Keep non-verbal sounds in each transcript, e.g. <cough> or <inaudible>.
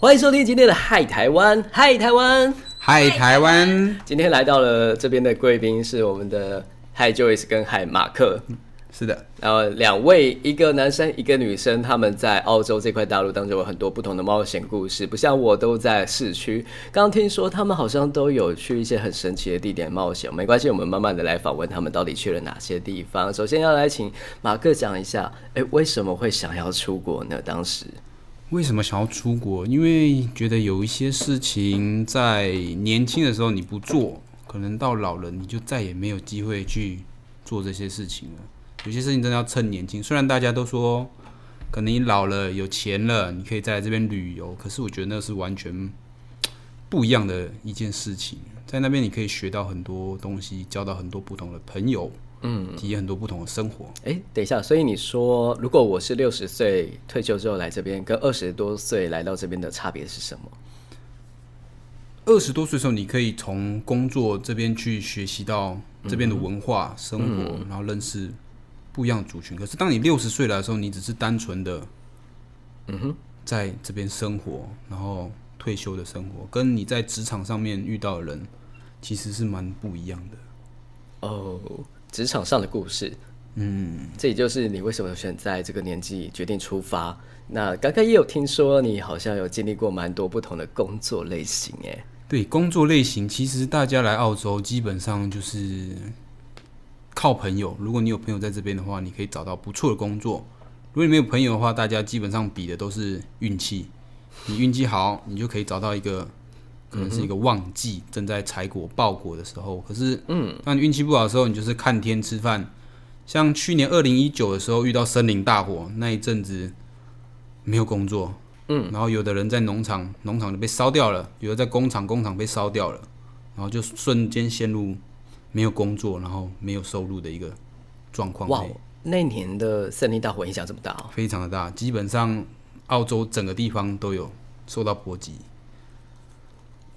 欢迎收听今天的《嗨台湾》，嗨台湾，嗨台湾，今天来到了这边的贵宾是我们的嗨 Joyce 跟嗨马克，是的，然后两位，一个男生，一个女生，他们在澳洲这块大陆当中有很多不同的冒险故事，不像我都在市区。刚刚听说他们好像都有去一些很神奇的地点冒险，没关系，我们慢慢的来访问他们到底去了哪些地方。首先要来请马克讲一下，哎，为什么会想要出国呢？当时为什么想要出国？因为觉得有一些事情在年轻的时候你不做，可能到老了你就再也没有机会去做这些事情了。有些事情真的要趁年轻。虽然大家都说，可能你老了有钱了，你可以在这边旅游，可是我觉得那是完全不一样的一件事情。在那边你可以学到很多东西，交到很多不同的朋友，嗯，体验很多不同的生活。哎，等一下，所以你说，如果我是六十岁退休之后来这边，跟二十多岁来到这边的差别是什么？二十多岁的时候，你可以从工作这边去学习到这边的文化、生活，然后认识不一样的族群。可是当你六十岁来的时候，你只是单纯的，嗯哼，在这边生活，然后退休的生活，跟你在职场上面遇到的人，其实是蛮不一样的。哦，职场上的故事，嗯，这也就是你为什么选在这个年纪决定出发。那刚刚也有听说你好像有经历过蛮多不同的工作类型，哎，对，工作类型其实大家来澳洲基本上就是靠朋友。如果你有朋友在这边的话，你可以找到不错的工作；如果你没有朋友的话，大家基本上比的都是运气。你运气好，你就可以找到一个可能是一个旺季，正在采果爆果的时候。可是，嗯，当你运气不好的时候，你就是看天吃饭。像去年二零一九的时候遇到森林大火那一阵子。没有工作，嗯，然后有的人在农场，农场就被烧掉了；有的在工厂，工厂被烧掉了，然后就瞬间陷入没有工作，然后没有收入的一个状况。哇，那年的森林大火影响这么大？非常的大，基本上澳洲整个地方都有受到波及。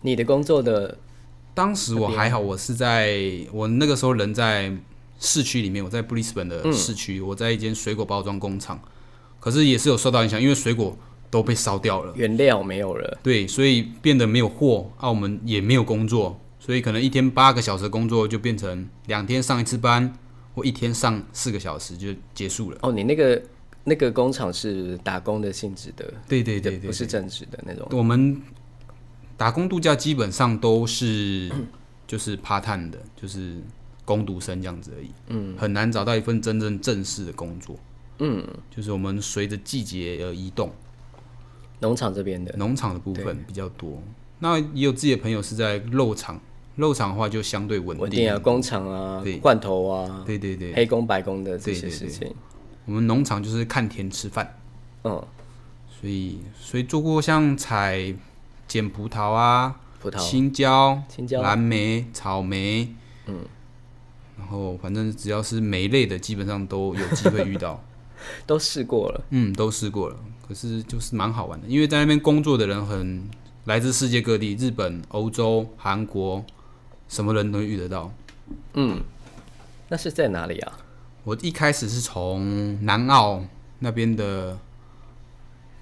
你的工作的当时我还好，我是在我那个时候人在市区里面，我在布里斯本的市区，我在一间水果包装工厂。可是也是有受到影响，因为水果都被烧掉了，原料没有了，对，所以变得没有货，澳门也没有工作，所以可能一天八个小时工作就变成两天上一次班，或一天上四个小时就结束了。哦，你那个那个工厂是打工的性质的，对对对对，不是正职的那种。我们打工度假基本上都是 <clears throat> 就是趴探的，就是工读生这样子而已，嗯，很难找到一份真正正式的工作。嗯，就是我们随着季节而移动，农场这边的。农场的部分比较多。那也有自己的朋友是在肉场，肉场的话就相对稳定。啊，工厂啊，罐头啊，对对对，黑工白工的这些事情。我们农场就是看田吃饭，嗯，所以所以做过像采捡葡萄啊，葡萄、青椒、青椒、蓝莓、草莓，嗯，然后反正只要是莓类的，基本上都有机会遇到。<laughs> 都试过了，嗯，都试过了，可是就是蛮好玩的，因为在那边工作的人很来自世界各地，日本、欧洲、韩国，什么人都遇得到。嗯，那是在哪里啊？我一开始是从南澳那边的，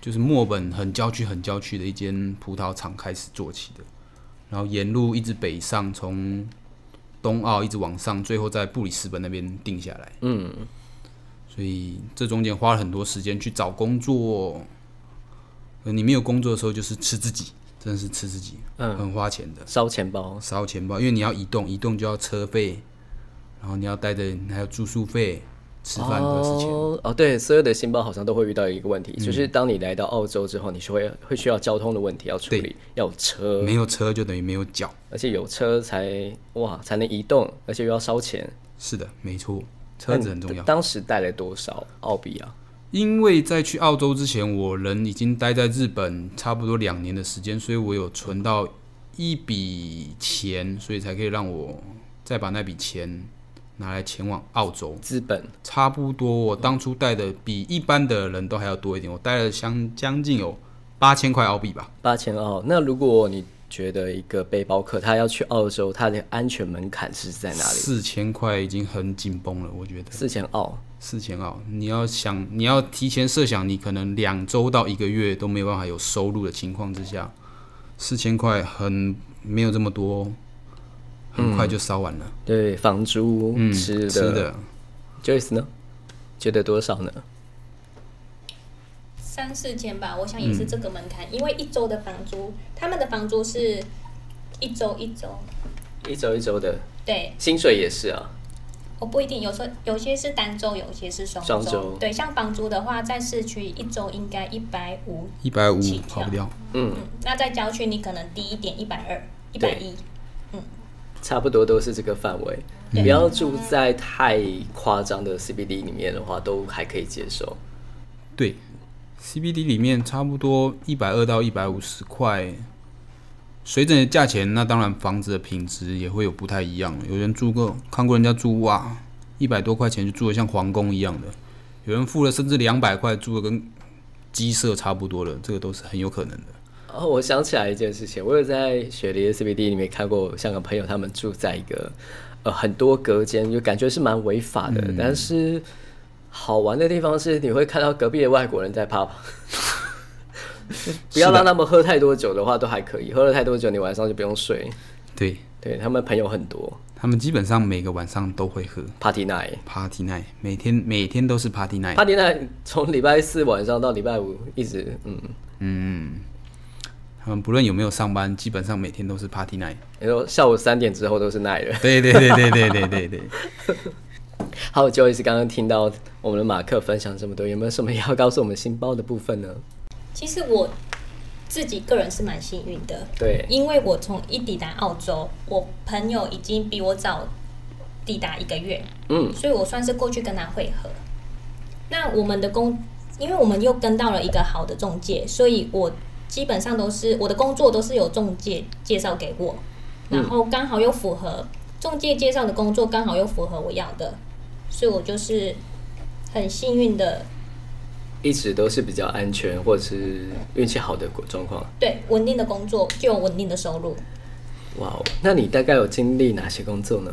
就是墨本很郊区、很郊区的一间葡萄厂开始做起的，然后沿路一直北上，从东澳一直往上，最后在布里斯本那边定下来。嗯。所以这中间花了很多时间去找工作，你没有工作的时候就是吃自己，真的是吃自己，嗯，很花钱的，烧钱包，烧钱包，因为你要移动，移动就要车费，然后你要带着还有住宿费、吃饭的事情。哦，对，所有的新包好像都会遇到一个问题，就是当你来到澳洲之后，你是会会需要交通的问题要处理，要有车，没有车就等于没有脚，而且有车才哇才能移动，而且又要烧钱。是的，没错。车子很重要。当时带了多少澳币啊？因为在去澳洲之前，我人已经待在日本差不多两年的时间，所以我有存到一笔钱，所以才可以让我再把那笔钱拿来前往澳洲。资本差不多，我当初带的比一般的人都还要多一点，我带了相将近有八千块澳币吧。八千澳，那如果你觉得一个背包客他要去澳洲，他的安全门槛是在哪里？四千块已经很紧绷了，我觉得。四千澳，四千澳，你要想，你要提前设想，你可能两周到一个月都没有办法有收入的情况之下，四千块很没有这么多，很快就烧完了。对，房租、嗯，吃的。吃的，Joyce 呢？觉得多少呢？三四千吧，我想也是这个门槛，因为一周的房租，他们的房租是一周一周，一周一周的，对，薪水也是啊。我不一定，有时候有些是单周，有些是双双周对，像房租的话，在市区一周应该一百五，一百五跑不掉。嗯，嗯，那在郊区你可能低一点，一百二、一百一，差不多都是这个范围。对不要住在太夸张的 CBD 里面的话，都还可以接受。对，CBD 里面差不多一百二到一百五十块，随着你的价钱，那当然房子的品质也会有不太一样。有人住过，看过人家住哇，一百多块钱就住的像皇宫一样的，有人付了甚至两百块住的跟鸡舍差不多了，这个都是很有可能的。哦，我想起来一件事情，我有在雪梨的 CBD 里面看过香港朋友，他们住在一个呃很多隔间，就感觉是蛮违法的，但是好玩的地方是你会看到隔壁的外国人在啪啪。<laughs> 不要让他们喝太多酒的话，都还可以。喝了太多酒，你晚上就不用睡。对对他们朋友很多他们基本上每个晚上都会喝，Party night。Party Night，每天每天都是 Party Night。Party night 从礼拜四晚上到礼拜五一直，嗯，他们不论有没有上班，基本上每天都是 Party Night。你说下午三点之后都是 night 了。对对对对对对对对。还有 <laughs> Joyce 刚刚听到我们的马克分享这么多，有没有什么要告诉我们新包的部分呢？其实我自己个人是蛮幸运的，对，因为我从一抵达澳洲，我朋友已经比我早抵达一个月，嗯，所以我算是过去跟他会合。那我们的工，因为我们又跟到了一个好的中介，所以我基本上都是我的工作都是有中介介绍给我，然后刚好又符合中介介绍的工作，刚好又符合我要的，所以我就是很幸运的，一直都是比较安全或者是运气好的状况。对稳定的工作就有稳定的收入。哇哦，那你大概有经历哪些工作呢？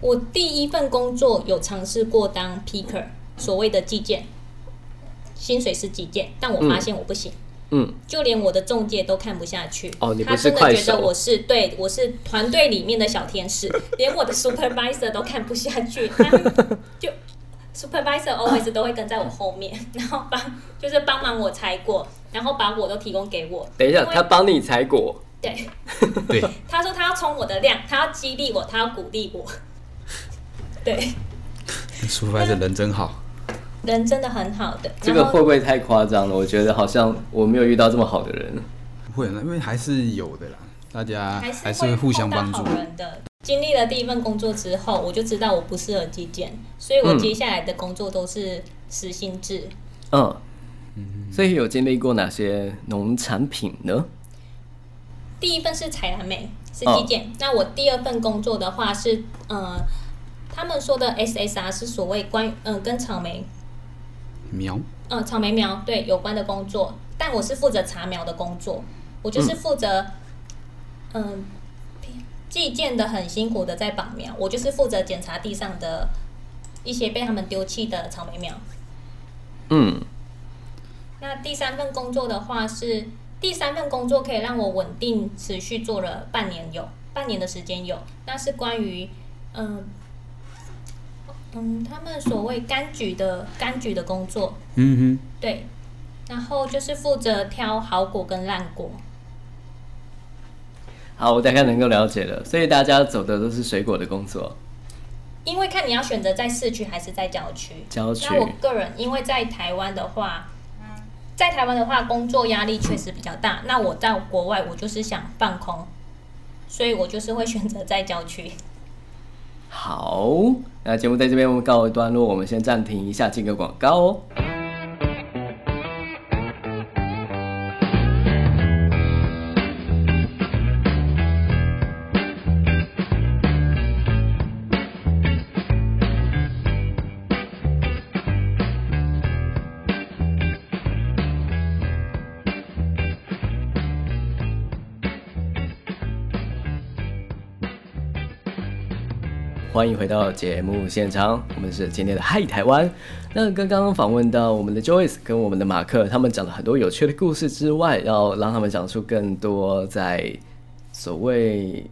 我第一份工作有尝试过当 picker，所谓的计件，薪水是计件，但我发现我不行，嗯，就连我的中介都看不下去。哦你不是他真的觉得我是对我是团队里面的小天使，连我的 supervisor 都看不下去，他 <laughs> 就 supervisor always 都会跟在我后面，然后帮就是帮忙我采果，然后把我都提供给我。等一下，他帮你采果，对，对，<laughs> 他说他要冲我的量，他要激励我，他要鼓励我。<laughs> 对，，supervisor 人真好。人真的很好的。这个会不会太夸张了？我觉得好像我没有遇到这么好的人。不会啦，因为还是有的啦，大家还是会互相帮助的。经历了第一份工作之后，我就知道我不适合基建，所以我嗯接下来的工作都是实心制。嗯，所以有经历过哪些农产品呢？第一份是采蓝莓，是哦基建。那我第二份工作的话是，呃，他们说的 SSR 是所谓关嗯、呃、跟草莓苗，嗯，草莓苗对有关的工作，但我是负责查苗的工作，我就是负责，嗯，寄件的很辛苦的在绑苗，我就是负责检查地上的一些被他们丢弃的草莓苗。嗯，那第三份工作的话是，第三份工作可以让我稳定持续做了半年有，半年的时间有，那是关于，嗯。嗯，他们所谓柑橘的柑橘的工作，嗯哼对，然后就是负责挑好果跟烂果。好，我大概能够了解了。所以大家走的都是水果的工作，因为看你要选择在市区还是在郊区。郊区那我个人因为在台湾的话，在台湾的话工作压力确实比较大。那我在国外，我就是想放空，所以我就是会选择在郊区。好，那节目在这边我们告一段落，我们先暂停一下，进个广告哦。欢迎回到节目现场，我们是今天的嗨台湾。那刚刚访问到我们的 Joyce 跟我们的马克，他们讲了很多有趣的故事之外，要让他们讲出更多在所谓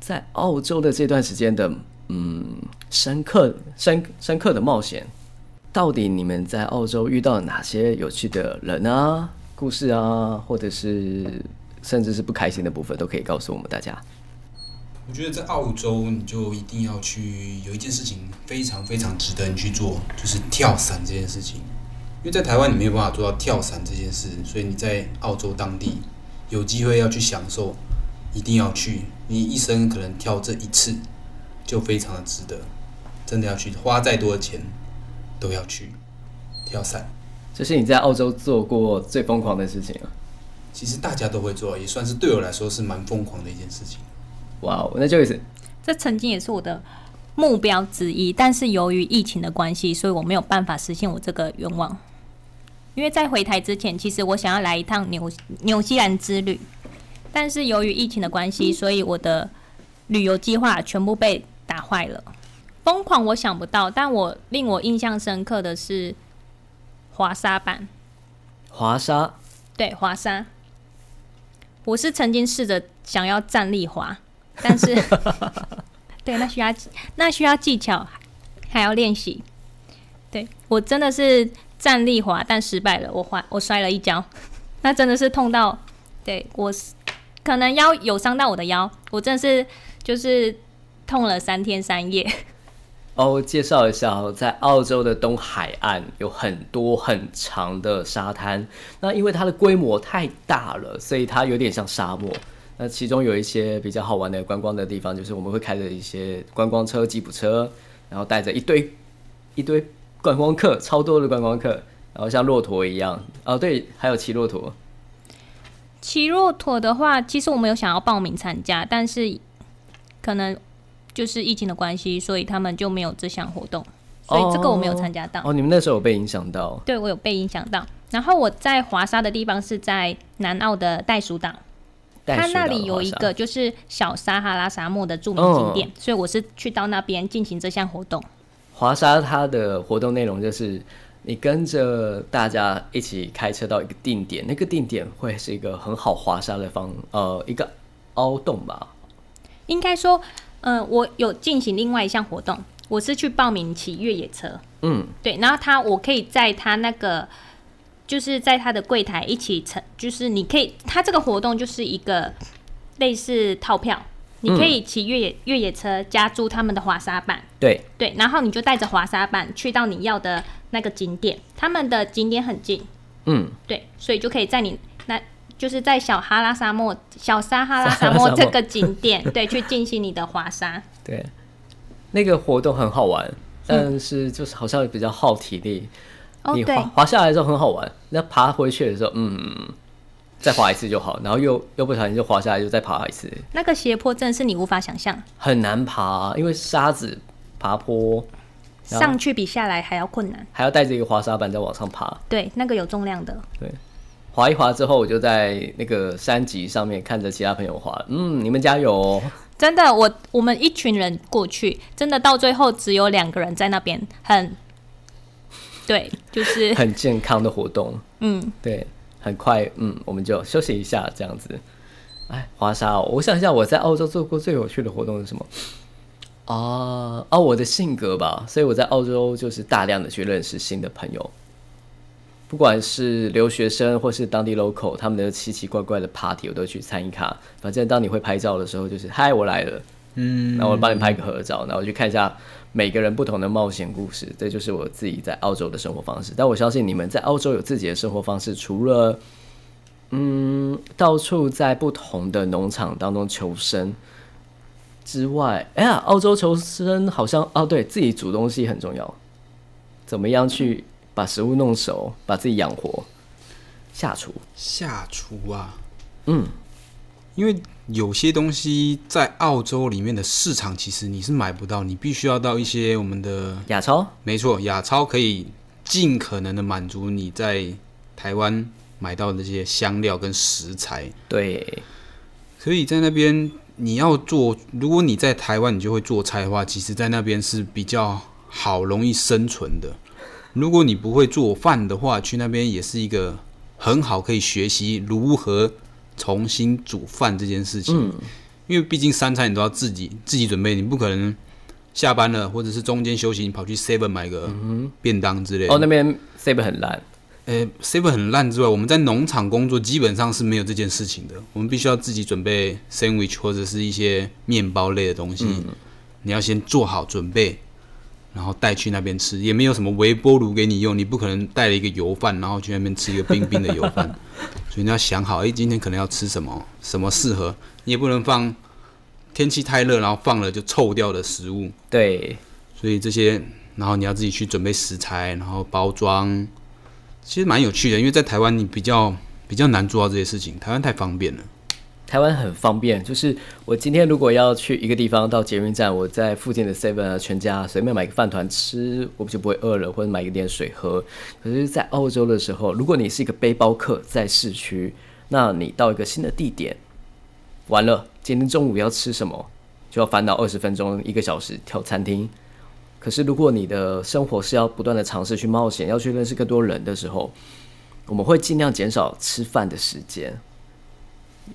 在澳洲的这段时间的嗯深刻深深刻的冒险。到底你们在澳洲遇到了哪些有趣的人啊、故事啊，或者是甚至是不开心的部分，都可以告诉我们大家。我觉得在澳洲，你就一定要去有一件事情非常非常值得你去做，就是跳伞这件事情。因为在台湾你没有办法做到跳伞这件事，所以你在澳洲当地有机会要去享受，一定要去。你一生可能跳这一次，就非常的值得，真的要去，花再多的钱都要去跳伞。这是你在澳洲做过最疯狂的事情啊！其实大家都会做，也算是对我来说是蛮疯狂的一件事情。哇哦，那就是这曾经也是我的目标之一，但是由于疫情的关系，所以我没有办法实现我这个愿望。因为在回台之前，其实我想要来一趟纽纽西兰之旅，但是由于疫情的关系，所以我的旅游计划全部被打坏了。疯狂我想不到，但我令我印象深刻的是滑沙板。滑沙，对滑沙，我是曾经试着想要站立滑。但是，<laughs> 对，那需要那需要技巧，还要练习。对我真的是站立滑，但失败了，我滑我摔了一跤，那真的是痛到，对我可能腰有伤到我的腰，我真的是就是痛了三天三夜。哦，介绍一下，在澳洲的东海岸有很多很长的沙滩，那因为它的规模太大了，所以它有点像沙漠。那其中有一些比较好玩的观光的地方，就是我们会开着一些观光车、吉普车，然后带着一堆一堆观光客，超多的观光客，然后像骆驼一样。哦，对，还有骑骆驼。骑骆驼的话，其实我们有想要报名参加，但是可能就是疫情的关系，所以他们就没有这项活动，所以这个我没有参加到。哦，你们那时候有被影响到？对，我有被影响到。然后我在华沙的地方是在南澳的袋鼠岛。它那里有一个就是小撒哈拉沙漠的著名景点，所以我是去到那边进行这项活动。华沙它的活动内容就是你跟着大家一起开车到一个定点，那个定点会是一个很好滑沙的方呃一个凹洞吧。应该说，嗯，我有进行另外一项活动，我是去报名骑越野车。嗯，对，然后他我可以在他那个。就是在他的柜台一起成，就是你可以，他这个活动就是一个类似套票，你可以骑越野越野车加租他们的滑沙板，对。对，然后你就带着滑沙板去到你要的那个景点，他们的景点很近，嗯，对，所以就可以在你那就是在小哈拉沙漠、小撒哈拉沙漠这个景点，<laughs> 对，去进行你的滑沙，对，那个活动很好玩，但是就是好像比较耗体力。你滑滑下来的时候很好玩，那爬回去的时候，嗯，再滑一次就好，然后又又不小心就滑下来，就再爬一次。那个斜坡真的是你无法想象，很难爬，因为沙子爬坡，上去比下来还要困难，还要带着一个滑沙板在往上爬。对，那个有重量的。对，滑一滑之后，我就在那个山脊上面看着其他朋友滑，嗯，你们加油哦！真的，我我们一群人过去，真的到最后只有两个人在那边，很。对，就是 <laughs> 很健康的活动。嗯，对，很快，嗯，我们就休息一下，这样子。哎，华沙哦，我想一下，我在澳洲做过最有趣的活动是什么？啊啊，我的性格吧，所以我在澳洲就是大量的去认识新的朋友，不管是留学生或是当地 local，他们的奇奇怪怪的 party 我都去参与卡。反正当你会拍照的时候，就是嗨，我来了，嗯，那我帮你拍个合照，然后去看一下。每个人不同的冒险故事，这就是我自己在澳洲的生活方式。但我相信你们在澳洲有自己的生活方式，除了嗯到处在不同的农场当中求生之外，哎呀，澳洲求生好像哦，对自己煮东西很重要，怎么样去把食物弄熟，把自己养活，下厨，下厨啊，嗯，因为。有些东西在澳洲里面的市场，其实你是买不到，你必须要到一些我们的亚超。没错，亚超可以尽可能的满足你在台湾买到的这些香料跟食材。对，所以在那边你要做，如果你在台湾你就会做菜的话，其实在那边是比较好容易生存的。如果你不会做饭的话，去那边也是一个很好可以学习如何重新煮饭这件事情。嗯，因为毕竟三餐你都要自己自己准备，你不可能下班了或者是中间休息，你跑去 Seven 买个便当之类的。哦，那边 Seven 很烂，呃，seven 很烂之外，我们在农场工作基本上是没有这件事情的。我们必须要自己准备 sandwich 或者是一些面包类的东西，你要先做好准备，然后带去那边吃。也没有什么微波炉给你用，你不可能带了一个油饭，然后去那边吃一个冰冰的油饭。<laughs> 所以你要想好，哎，今天可能要吃什么，什么适合，你也不能放天气太热，然后放了就臭掉的食物。对，所以这些，然后你要自己去准备食材，然后包装，其实蛮有趣的。因为在台湾你比较比较难做到这些事情，台湾太方便了。台湾很方便，就是我今天如果要去一个地方到捷运站，我在附近的 Seven 啊、全家随便买个饭团吃，我就不会饿了，或者买一点水喝。可是，在澳洲的时候，如果你是一个背包客，在市区，那你到一个新的地点，完了，今天中午要吃什么，就要烦恼二十分钟、一个小时挑餐厅。可是，如果你的生活是要不断的尝试去冒险，要去认识更多人的时候，我们会尽量减少吃饭的时间。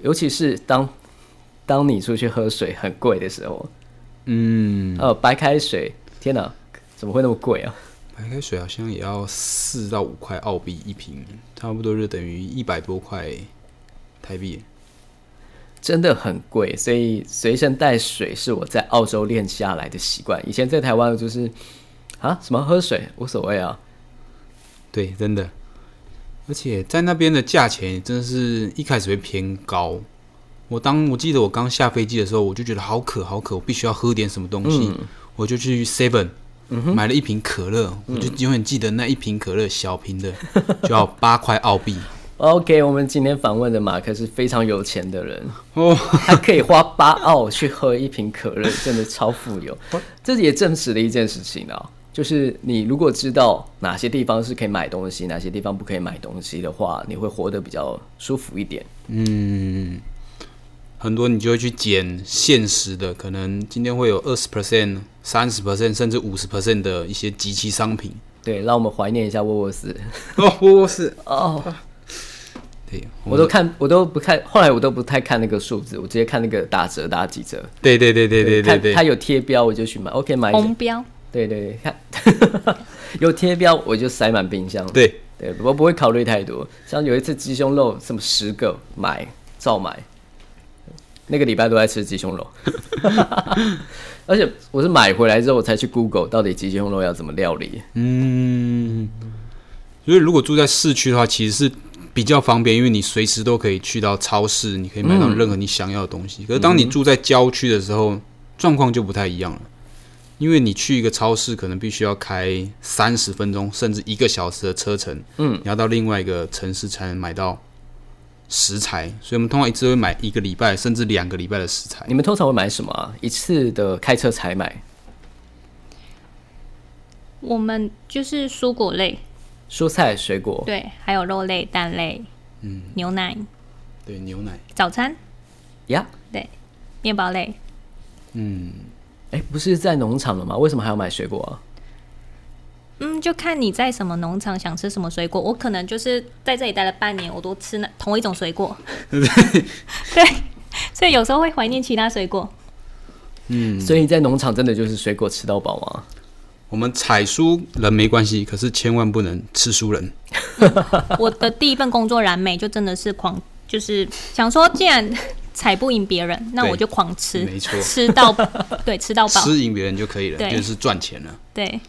尤其是当当你出去喝水很贵的时候，嗯，呃，白开水，天哪，怎么会那么贵啊？白开水好像也要四到五块澳币一瓶，差不多就等于一百多块台币。真的很贵，所以随身带水是我在澳洲练下来的习惯。以前在台湾就是啊，什么喝水无所谓啊，对，真的。而且在那边的价钱真的是一开始会偏高。我当我记得我刚下飞机的时候，我就觉得好渴好渴，我必须要喝点什么东西，我就去 Seven 买了一瓶可乐，我就永远记得那一瓶可乐小瓶的就要八块澳币。OK，我们今天访问的马克是非常有钱的人，哦，他可以花八澳去喝一瓶可乐，真的超富有。<laughs> 这也证实了一件事情啊，就是你如果知道哪些地方是可以买东西，哪些地方不可以买东西的话，你会活得比较舒服一点。嗯，很多你就会去捡现实的，可能今天会有二十 percent、三十 percent 甚至五十 percent 的一些集齐商品。对，让我们怀念一下沃沃斯。<laughs> 哦，我是哦，对，我都看，我都不看，后来我都不太看那个数字，我直接看那个打折打几折。对对对对对对对看它有贴标我就去买，OK 买。红标，对对对，看 <laughs> 有贴标我就塞满冰箱。对，对，我不会考虑太多。像有一次鸡胸肉，什么十个买照买，那个礼拜都在吃鸡胸肉，<laughs> 而且我是买回来之后我才去 Google 到底鸡胸肉要怎么料理。嗯，所以如果住在市区的话，其实是比较方便，因为你随时都可以去到超市，你可以买到任何你想要的东西。可是当你住在郊区的时候，状况就不太一样了，因为你去一个超市可能必须要开三十分钟甚至一个小时的车程，嗯，你要到另外一个城市才能买到食材，所以我们通常一次会买一个礼拜甚至两个礼拜的食材。你们通常会买什么？啊？一次的开车采买，我们就是蔬果类，蔬菜、水果。对，还有肉类、蛋类，嗯，牛奶、对，牛奶，早餐、呀，对面包类。嗯，哎，不是在农场了吗？为什么还要买水果啊？嗯，就看你在什么农场想吃什么水果。我可能就是在这里待了半年，我都吃那同一种水果。<laughs> 对，所以有时候会怀念其他水果。嗯所以在农场真的就是水果吃到饱吗？我们采蔬人没关系，可是千万不能吃蔬人。我的第一份工作燃美就真的是狂，就是想说，既然踩不赢别人，那我就狂吃，没错吃到 <laughs> 对吃到饱，吃赢别人就可以了，就是赚钱了。对。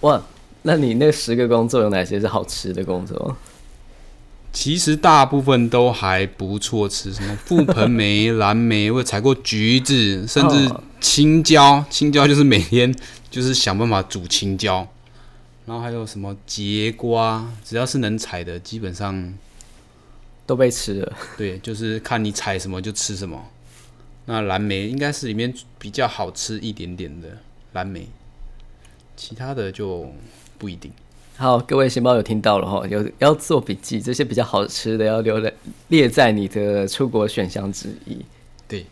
哇，那你那十个工作有哪些是好吃的工作？其实大部分都还不错吃，什么覆盆梅、蓝莓，我有采过橘子，<laughs> 甚至哦青椒。青椒就是每天 <laughs> 就是想办法煮青椒，然后还有什么节瓜，只要是能采的，基本上都被吃了。<laughs> 对，就是看你采什么就吃什么。那蓝莓应该是里面比较好吃一点点的蓝莓，其他的就不一定。好，各位新包有听到了哈，有要做笔记，这些比较好吃的要留在列在你的出国选项之一。对，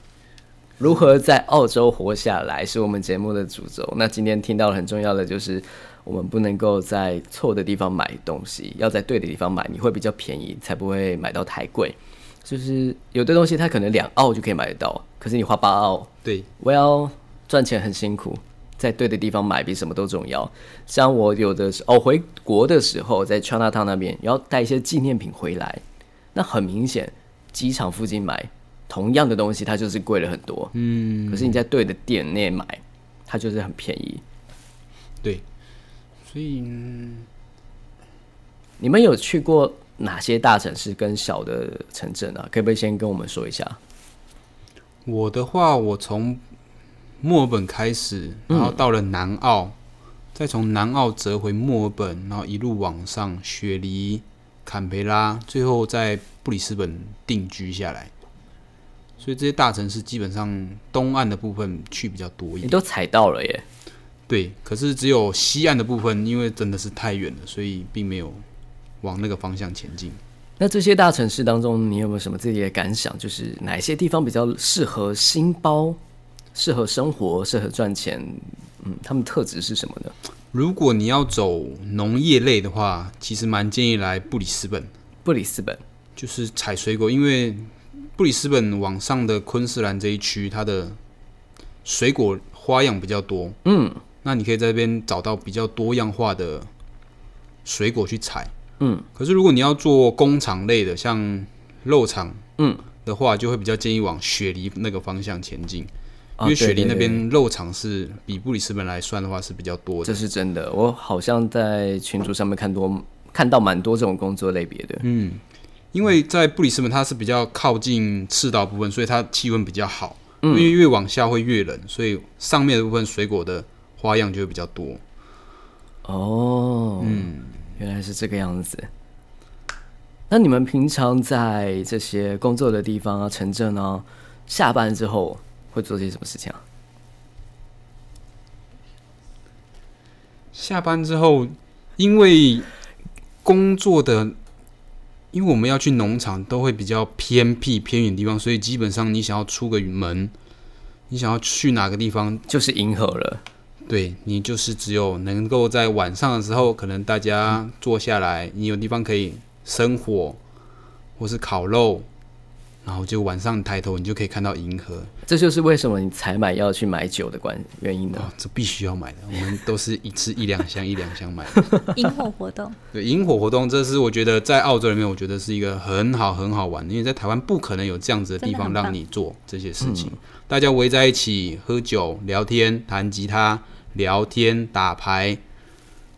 如何在澳洲活下来是我们节目的主轴。那今天听到了很重要的就是，我们不能够在错的地方买东西，要在对的地方买，你会比较便宜，才不会买到太贵。就是有的东西它可能两澳就可以买得到，可是你花八澳，对，我要赚钱很辛苦，在对的地方买比什么都重要。像我有的时候、哦、回国的时候，在 China Town 那边要带一些纪念品回来，那很明显，机场附近买同样的东西，它就是贵了很多。嗯，可是你在对的店内买，它就是很便宜。对，所以嗯你们有去过哪些大城市跟小的城镇啊？可不可以先跟我们说一下？我的话，我从墨尔本开始，然后到了南澳，再从南澳折回墨尔本，然后一路往上，雪梨、坎培拉，最后在布里斯本定居下来。所以这些大城市基本上东岸的部分去比较多一点。你都踩到了耶。对，可是只有西岸的部分，因为真的是太远了，所以并没有往那个方向前进。那这些大城市当中，你有没有什么自己的感想？就是哪些地方比较适合新包、适合生活、适合赚钱？嗯，他们特质是什么呢？如果你要走农业类的话，其实蛮建议来布里斯本，布里斯本，就是采水果，因为布里斯本往上的昆士兰这一区，它的水果花样比较多。嗯那你可以在这边找到比较多样化的水果去采。嗯可是如果你要做工厂类的，像肉厂嗯，的话，就会比较建议往雪梨那个方向前进，啊因为雪梨那边肉场是比布里斯本来算的话是比较多的这。是真的。我好像在群组上面看多看到蛮多这种工作类别的。嗯，因为在布里斯本它是比较靠近赤道部分，所以它气温比较好。嗯因为越往下会越冷，所以上面的部分水果的花样就会比较多。哦，嗯，原来是这个样子。那你们平常在这些工作的地方啊、城镇啊，下班之后会做些什么事情啊？下班之后，因为工作的，因为我们要去农场，都会比较偏僻偏远地方，所以基本上你想要出个门，你想要去哪个地方，就是银河了。对你就是只有能够在晚上的时候，可能大家坐下来，你有地方可以生火，或是烤肉，然后就晚上抬头，你就可以看到银河。这就是为什么你采买要去买酒的关原因呢？哦，这必须要买的，我们都是一次一两箱一两箱买的。<laughs> 萤火活动，对，萤火活动，这是我觉得在澳洲里面，我觉得是一个很好很好玩的，因为在台湾不可能有这样子的地方让你做这些事情。大家围在一起喝酒、聊天、弹吉他、聊天、打牌，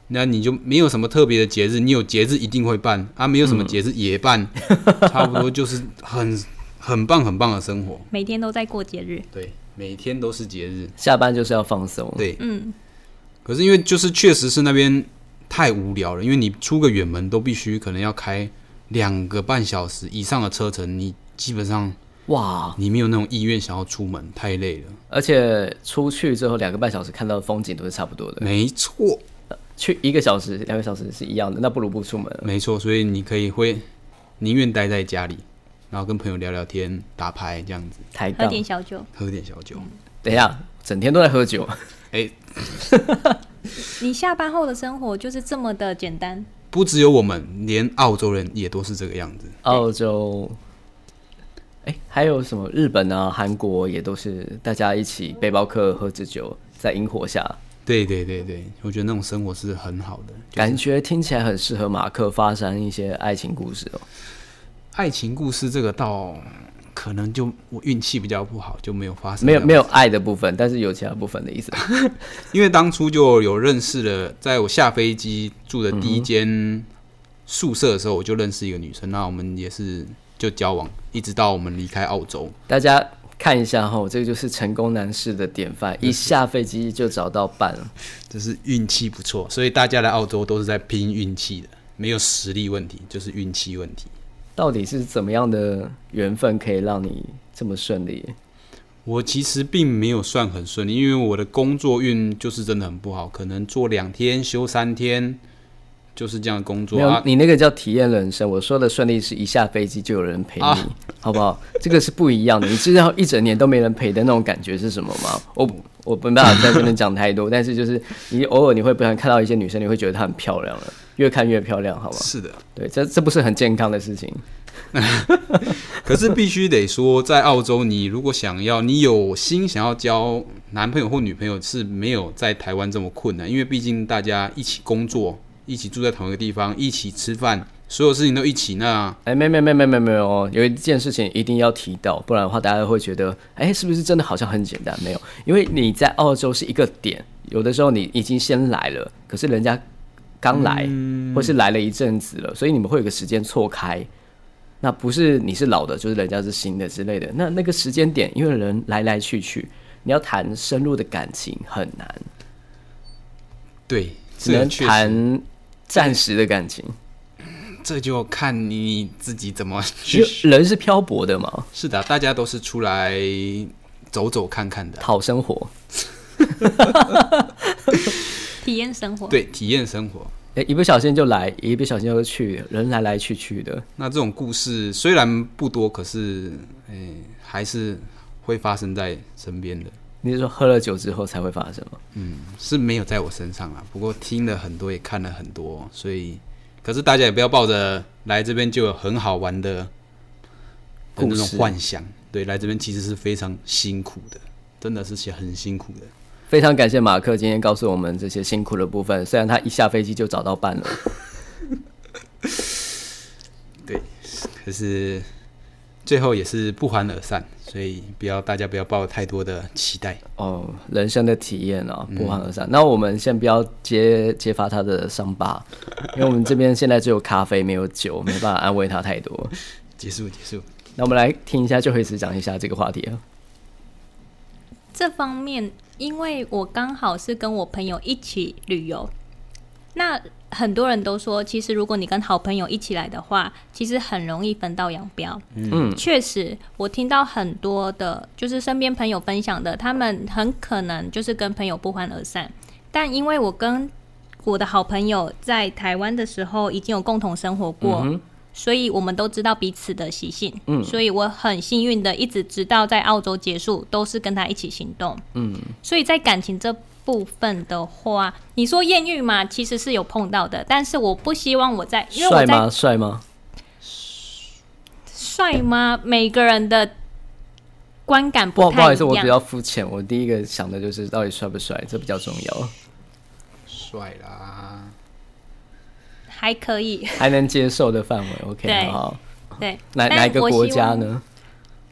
那你就没有什么特别的节日，你有节日一定会办啊，没有什么节日也办，<laughs> 差不多就是很很棒很棒的生活。每天都在过节日。对，每天都是节日。下班就是要放松。对，嗯，可是因为就是确实是那边太无聊了，因为你出个远门都必须可能要开两个半小时以上的车程，你基本上哇！你没有那种意愿想要出门，太累了。而且出去之后两个半小时看到的风景都是差不多的，没错，去一个小时、两个小时是一样的，那不如不出门了。没错，所以你可以会宁愿待在家里，然后跟朋友聊聊天、打牌这样子，喝。点小酒。喝点小酒。等一下，整天都在喝酒，哎、<laughs> 你下班后的生活就是这么的简单。不只有我们，连澳洲人也都是这个样子。澳洲，哎、还有什么日本啊、韩国也都是大家一起背包客喝着酒，在萤火下，对对对对，我觉得那种生活是很好的。就是感觉听起来很适合马克发生一些爱情故事哦。爱情故事这个倒可能就我运气比较不好，就没有发生。没有没有，爱的部分，但是有其他部分的意思。<laughs> 因为当初就有认识了，在我下飞机住的第一间宿舍的时候，我就认识一个女生，那我们也是就交往，一直到我们离开澳洲。大家看一下哈，这个就是成功男士的典范，一下飞机就找到伴了。这是运气不错，所以大家来澳洲都是在拼运气的，没有实力问题，就是运气问题。到底是怎么样的缘分可以让你这么顺利？我其实并没有算很顺利，因为我的工作运就是真的很不好，可能做两天休三天，就是这样工作啊，。你那个叫体验人生，我说的顺利是一下飞机就有人陪你，啊好不好？这个是不一样的。你知道一整年都没人陪的那种感觉是什么吗？我我没办法在这边讲太多，<laughs> 但是就是你偶尔你会不想看到一些女生，你会觉得她很漂亮了，越看越漂亮，好吗？是的，对，这这不是很健康的事情。<laughs> 可是必须得说，在澳洲，你如果想要，你有心想要交男朋友或女朋友，是没有在台湾这么困难，因为毕竟大家一起工作，一起住在同一个地方，一起吃饭，所有事情都一起。那哎，没没没没没没有哦，有一件事情一定要提到，不然的话大家会觉得，哎，是不是真的好像很简单？没有，因为你在澳洲是一个点，有的时候你已经先来了，可是人家刚来，或是来了一阵子了，所以你们会有个时间错开。那不是你是老的，就是人家是新的之类的。那那个时间点，因为人来来去去，你要谈深入的感情很难，对，只能谈暂时的感情，这就看你自己怎么去。人是漂泊的嘛，是的，大家都是出来走走看看的，讨生活。<laughs> 体验生活。对，体验生活。哎、一不小心就来，一不小心就去，人来来去去的。那这种故事虽然不多，可是，诶、还是会发生在身边的。你是说喝了酒之后才会发生吗？嗯是没有在我身上啊，不过听了很多，也看了很多，所以，可是大家也不要抱着来这边就有很好玩的的那种幻想。对，来这边其实是非常辛苦的，真的是很辛苦的。非常感谢马克今天告诉我们这些辛苦的部分。虽然他一下飞机就找到伴了，<laughs> 对，可是最后也是不欢而散，所以不要大家不要抱太多的期待。哦，人生的体验啊，不欢而散。那我们先不要揭揭发他的伤疤，<laughs> 因为我们这边现在只有咖啡没有酒，没办法安慰他太多。结束，结束。那我们来听一下，就会子讲一下这个话题啊。这方面，因为我刚好是跟我朋友一起旅游，那很多人都说，其实如果你跟好朋友一起来的话，其实很容易分道扬镳。嗯，确实，我听到很多的，就是身边朋友分享的，他们很可能就是跟朋友不欢而散。但因为我跟我的好朋友在台湾的时候已经有共同生活过，嗯所以我们都知道彼此的习性。嗯所以我很幸运的，一直直到在澳洲结束，都是跟他一起行动。嗯，所以在感情这部分的话，你说艳遇嘛，其实是有碰到的，但是我不希望我在，因为我在帅吗？帅吗？帅吗？每个人的观感不好不好意思，太一样。我比较肤浅，我第一个想的就是到底帅不帅，这比较重要，帅啦！还可以，还能接受的范围。OK，对好好。对。哪哪一个？国家呢？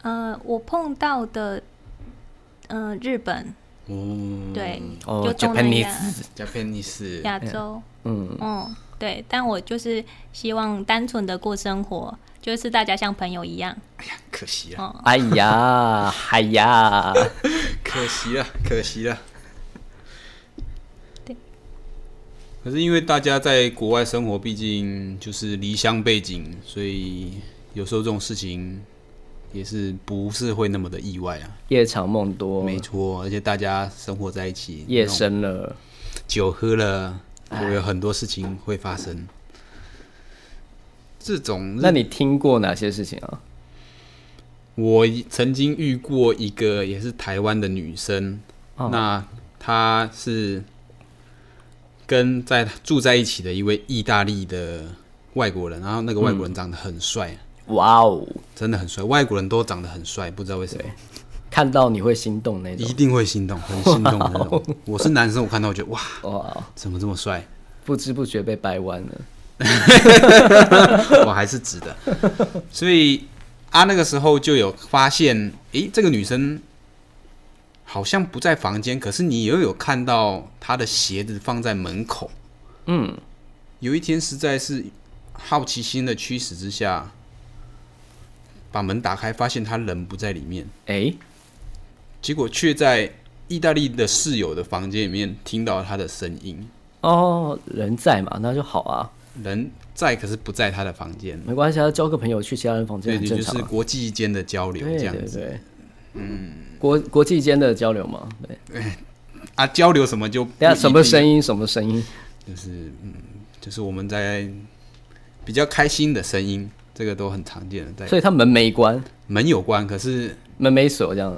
呃，我碰到的，呃，日本，哦，对，哦就东南亚、，Japanese，，Japanese，亚洲，嗯，嗯，对。但我就是希望单纯的过生活，就是大家像朋友一样。哎呀，可惜了，哦，哎呀，哎呀，<laughs> 可惜了，可惜了。对。可是因为大家在国外生活，毕竟就是离乡背景，所以有时候这种事情也是不是会那么的意外啊。夜长梦多，没错，而且大家生活在一起，夜深了，酒喝了，会有很多事情会发生。这种那你听过哪些事情啊？我曾经遇过一个也是台湾的女生，哦那她是跟在住在一起的一位意大利的外国人，然后那个外国人长得很帅，哇哦，真的很帅，外国人都长得很帅，不知道为什么，看到你会心动那种一，定会心动，很心动的那种。<laughs> 我是男生，我看到我觉得哇，哇，怎么这么帅？不知不觉被掰弯了。<laughs> 我还是直的，所以啊，那个时候就有发现，诶，这个女生好像不在房间，可是你又有看到她的鞋子放在门口。嗯，有一天实在是好奇心的驱使之下，把门打开，发现他人不在里面，哎，结果却在意大利的室友的房间里面听到他的声音。哦，人在嘛，那就好啊，人在，可是不在他的房间。没关系啊，交个朋友去其他人房间对对，就是很正常啊。国际间的交流这样子。对对，嗯，国国际间的交流嘛，对。<laughs> 啊，交流什么就等下什么声音？音？什么声音？就是嗯，就是我们在比较开心的声音，这个都很常见的，在所以他门没关，门有关，可是门没锁这样。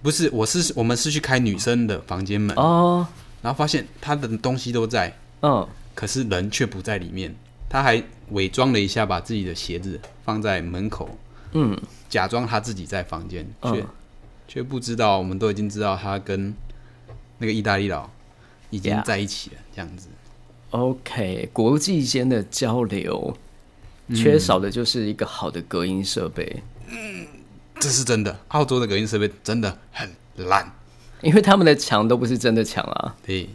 不是，我是我们是去开女生的房间门，哦，然后发现她的东西都在，嗯，可是人却不在里面。他还伪装了一下，把自己的鞋子放在门口，嗯，假装他自己在房间，嗯。却却不知道，我们都已经知道他跟那个意大利佬已经在一起了，这样子。OK，国际间的交流。嗯缺少的就是一个好的隔音设备，嗯这是真的，澳洲的隔音设备真的很烂。因为他们的墙都不是真的墙啊，对，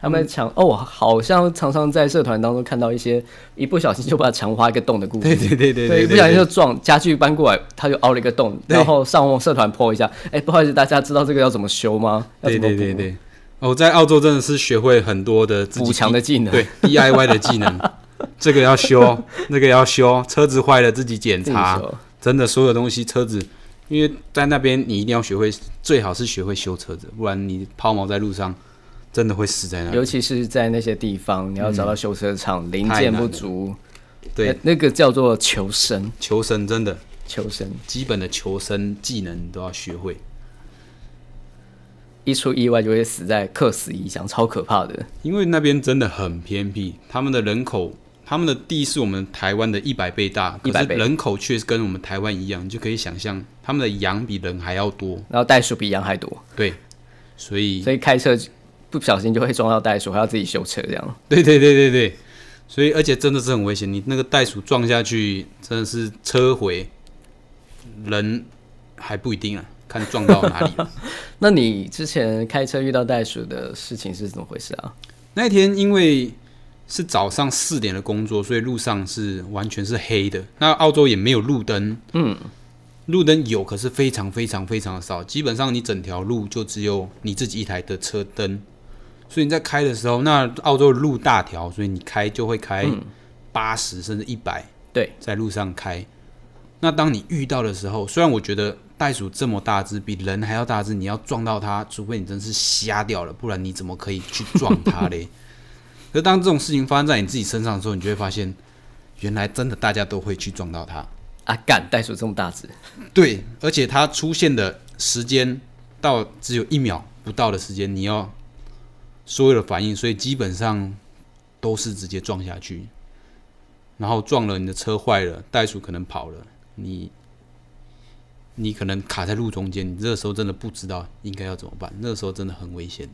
他们的墙哦，好像常常在社团当中看到一些一不小心就把墙挖一个洞的故事，对对对对对，一不小心就撞家具搬过来，他就凹了一个洞，然后上网社团 po 一下，哎、不好意思，大家知道这个要怎么修吗？对对对对。我在澳洲真的是学会很多的补强的技能对 <laughs> DIY 的技能，这个要修，<laughs> 那个要修，车子坏了自己检查，真的所有东西车子，因为在那边你一定要学会，最好是学会修车子，不然你抛锚在路上，真的会死在那里。尤其是在那些地方，你要找到修车厂，零件不足，对那，那个叫做求生，求生真的求生，基本的求生技能你都要学会，一出意外就会死在客死异乡，超可怕的。因为那边真的很偏僻，他们的人口。他们的地是我们台湾的一百倍大，可100是人口却是跟我们台湾一样，你就可以想象他们的羊比人还要多。然后袋鼠比羊还多，对，所以所以开车不小心就会撞到袋鼠，还要自己修车这样。对对对对对，所以而且真的是很危险，你那个袋鼠撞下去真的是车毁，人还不一定啊，看撞到哪里了。<laughs> 那你之前开车遇到袋鼠的事情是怎么回事啊？那一天因为是早上四点的工作，所以路上是完全是黑的。那澳洲也没有路灯，嗯，路灯有，可是非常非常非常的少，基本上你整条路就只有你自己一台的车灯。所以你在开的时候，那澳洲的路大条，所以你开就会开八十甚至一百，对，在路上开。那当你遇到的时候，虽然我觉得袋鼠这么大只，比人还要大只，你要撞到它，除非你真是瞎掉了，不然你怎么可以去撞它嘞？<laughs> 可是当这种事情发生在你自己身上的时候，你就会发现，原来真的大家都会去撞到它。啊，干袋鼠这么大只，对，而且它出现的时间到只有一秒不到的时间，你要所有的反应，所以基本上都是直接撞下去，然后撞了你的车坏了，袋鼠可能跑了，你你可能卡在路中间，你这个时候真的不知道应该要怎么办，那个时候真的很危险。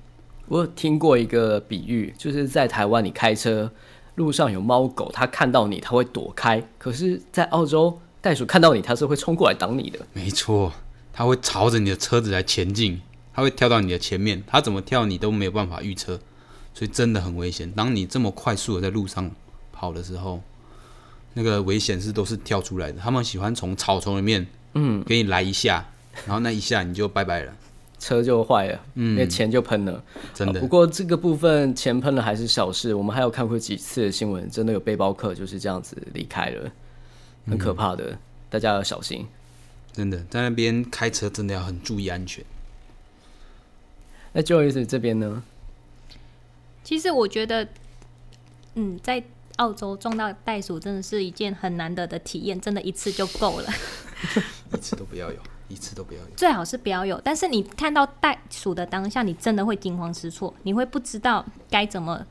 我有听过一个比喻，就是在台湾你开车路上有猫狗，它看到你它会躲开，可是，在澳洲袋鼠看到你它是会冲过来挡你的。没错，它会朝着你的车子来前进，它会跳到你的前面，它怎么跳你都没有办法预测，所以真的很危险。当你这么快速的在路上跑的时候，那个危险是都是跳出来的。他们喜欢从草丛里面，嗯，给你来一下，然后那一下你就拜拜了，车就坏了，因为钱就喷了。真的不。过这个部分钱喷了还是小事，我们还有看过几次的新闻，真的有背包客就是这样子离开了，很可怕的，大家要小心。真的在那边开车真的要很注意安全。那 Joyce 这边呢？其实我觉得，嗯，在澳洲撞到袋鼠真的是一件很难得的体验，真的一次就够了，<laughs> 一次都不要有，一次都不要有。最好是不要有。但是你看到袋鼠的当下，你真的会惊慌失措，你会不知道该怎么，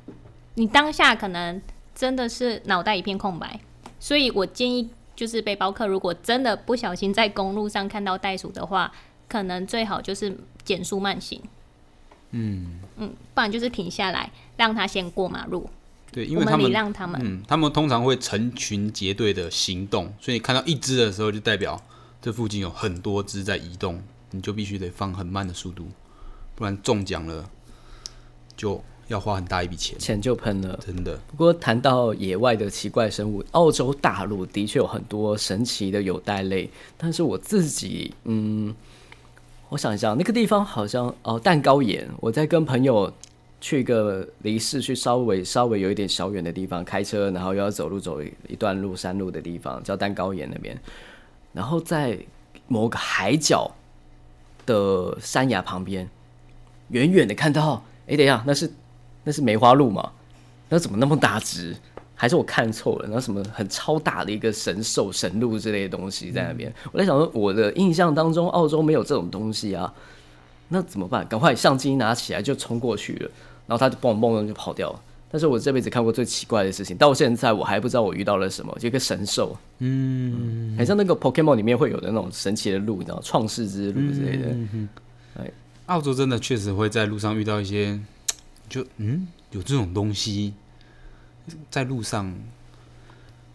你当下可能真的是脑袋一片空白。所以我建议，就是背包客如果真的不小心在公路上看到袋鼠的话，可能最好就是减速慢行。嗯嗯，不然就是停下来，让他先过马路。对，因为他们让他们。嗯，他们通常会成群结队的行动，所以你看到一只的时候，就代表这附近有很多只在移动，你就必须得放很慢的速度，不然中奖了就要花很大一笔钱，钱就喷了。真的。不过谈到野外的奇怪生物，澳洲大陆的确有很多神奇的有袋类，但是我自己，嗯，我想一下，那个地方好像哦，蛋糕岩，我在跟朋友去一个离市区稍微稍微有一点小远的地方开车，然后又要走路走一一段路山路的地方，叫蛋糕岩那边，然后在某个海角的山崖旁边，远远的看到，哎、等一下，那是那是梅花鹿吗？那怎么那么大只？还是我看错了？然后什么很超大的一个神兽、神鹿之类的东西在那边？我在想说，我的印象当中，澳洲没有这种东西啊，那怎么办？赶快相机拿起来就冲过去了，然后他就嘣嘣的就跑掉了。但是我这辈子看过最奇怪的事情，到现在我还不知道我遇到了什么，就一个神兽，嗯，很像那个 Pokemon 里面会有的那种神奇的路，你知道，创世之路之类的。哎，澳洲真的确实会在路上遇到一些，就嗯，有这种东西在路上。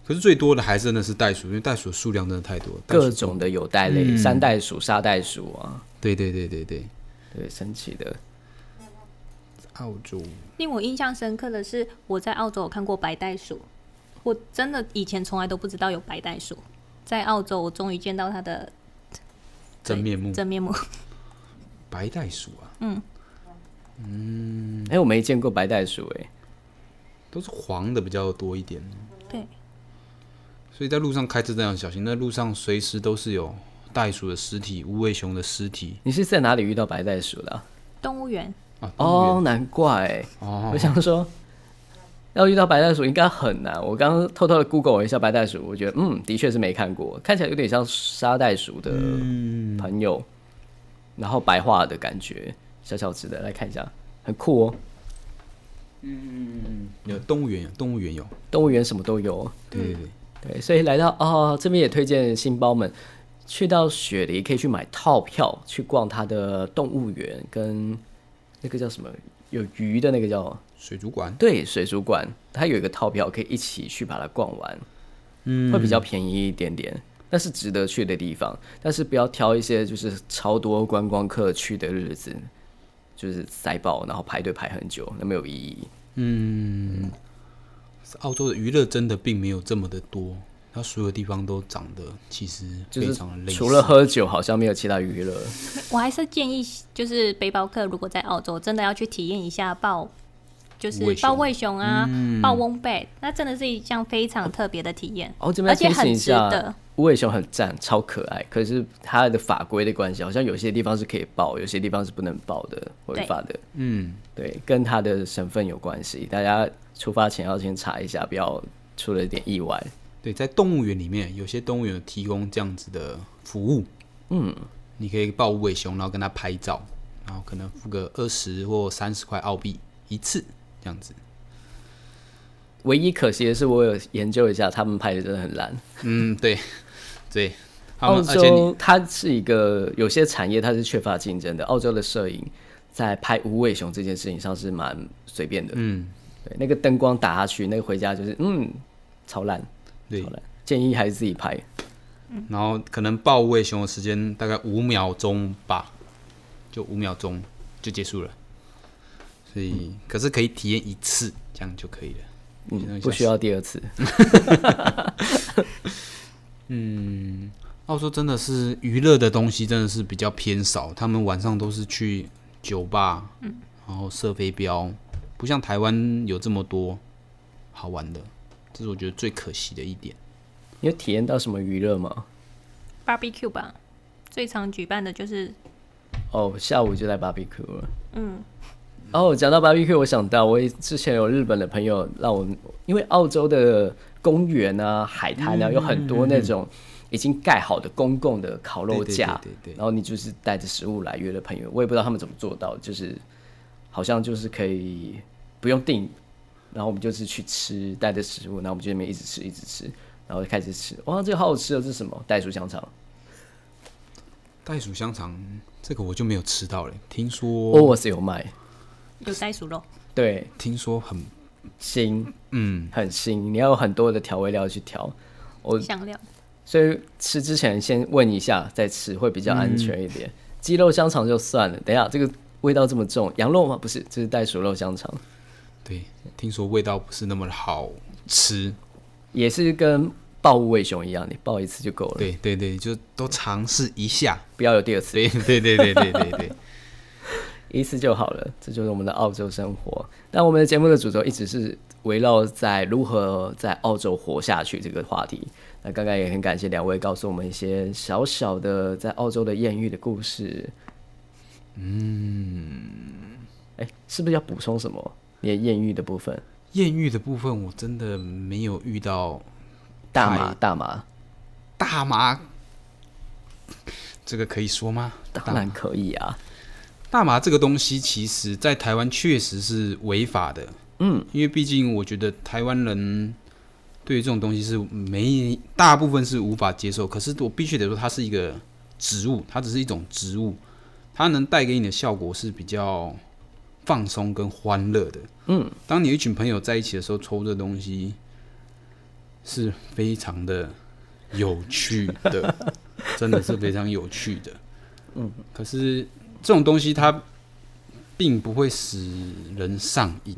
可是最多的还真的是袋鼠，因为袋鼠的数量真的太多，各种的有袋类，山袋鼠、沙袋鼠啊，对对对对对。对，神奇的。澳洲令我印象深刻的是，我在澳洲有看过白袋鼠，我真的以前从来都不知道有白袋鼠，在澳洲我终于见到它的真面目。真面目，白袋鼠啊，嗯嗯，哎，我没见过白袋鼠，哎，都是黄的比较多一点。对，所以在路上开车真的要小心，那路上随时都是有袋鼠的尸体、无尾熊的尸体。你是在哪里遇到白袋鼠的？动物园。哦，难怪！哦我想说，要遇到白袋鼠应该很难。我刚刚偷偷的 Google 一下白袋鼠，我觉得嗯，的确是没看过，看起来有点像沙袋鼠的朋友，然后白化的感觉，小小只的，来看一下，很酷哦。嗯，有动物园，动物园有，动物园什么都有。对对对对，所以来到哦这边也推荐新包们去到雪梨，可以去买套票去逛它的动物园跟。那个叫什么？有鱼的那个叫水族馆。对，水族馆，它有一个套票，可以一起去把它逛完，嗯，会比较便宜一点点，但是值得去的地方。但是不要挑一些就是超多观光客去的日子，就是塞爆，然后排队排很久，那没有意义。嗯，澳洲的娱乐真的并没有这么的多。它所有地方都长得其实非常的类似，除了喝酒，好像没有其他娱乐。<laughs> 我还是建议，就是背包客如果在澳洲，真的要去体验一下抱，就是抱魏熊啊，抱翁贝，那真的是一项非常特别的体验。哦，这边提醒一下，无尾熊很赞，超可爱。可是它的法规的关系，好像有些地方是可以抱，有些地方是不能抱的，违法的。嗯，对，跟它的省份有关系，大家出发前要先查一下，不要出了一点意外。对，在动物园里面，有些动物园提供这样子的服务。嗯，你可以抱无尾熊，然后跟它拍照，然后可能付个二十或三十块澳币一次这样子。唯一可惜的是，我有研究一下，他们拍的真的很烂。嗯，对，对。<laughs> 澳洲它是一个有些产业它是缺乏竞争的。澳洲的摄影在拍无尾熊这件事情上是蛮随便的。嗯，对，那个灯光打下去，那个回家就是嗯，超烂。对，建议还是自己拍。然后可能抱位熊的时间大概五秒钟吧，就五秒钟就结束了。所以，可是可以体验一次，这样就可以了。嗯，不需要第二次。<laughs> 嗯，澳洲真的是娱乐的东西真的是比较偏少，他们晚上都是去酒吧，嗯，然后射飞镖，不像台湾有这么多好玩的。这是我觉得最可惜的一点。你有体验到什么娱乐吗？Barbecue 吧，最常举办的就是。哦，下午就在 Barbecue 了。嗯。哦，讲到 Barbecue，我想到我之前有日本的朋友让我，因为澳洲的公园啊、海滩啊，有很多那种已经盖好的公共的烤肉架，对对。然后你就是带着食物来约的朋友，我也不知道他们怎么做到，就是好像就是可以不用订。然后我们就是去吃带的食物，然后我们就那边一直吃一直吃，然后就开始吃。哇，这个好好吃哦！这是什么？袋鼠香肠。袋鼠香肠，这个我就没有吃到嘞。听说我是有卖，有袋鼠肉。对，听说很腥，嗯，很腥。你要有很多的调味料去调，我香料。所以吃之前先问一下再吃，会比较安全一点。鸡肉香肠就算了，等下这个味道这么重，羊肉吗？不是，这是袋鼠肉香肠。对，听说味道不是那么的好吃，也是跟抱无尾熊一样，你抱一次就够了。对对对，就都尝试一下，不要有第二次。对对对对对对对，<laughs> 一次就好了。这就是我们的澳洲生活。那我们的节目的主轴一直是围绕在如何在澳洲活下去这个话题。那刚刚也很感谢两位告诉我们一些小小的在澳洲的艳遇的故事。嗯，哎，是不是要补充什么？也艳遇的部分，艳遇的部分，我真的没有遇到大麻大麻，大麻，这个可以说吗？当然可以啊。大麻这个东西，其实在台湾确实是违法的。嗯，因为毕竟我觉得台湾人对于这种东西是没大部分是无法接受。可是我必须得说，它是一个植物，它只是一种植物，它能带给你的效果是比较放松跟欢乐的。嗯，当你一群朋友在一起的时候，抽这东西是非常的有趣的，<laughs> 真的是非常有趣的。嗯，可是这种东西它并不会使人上瘾。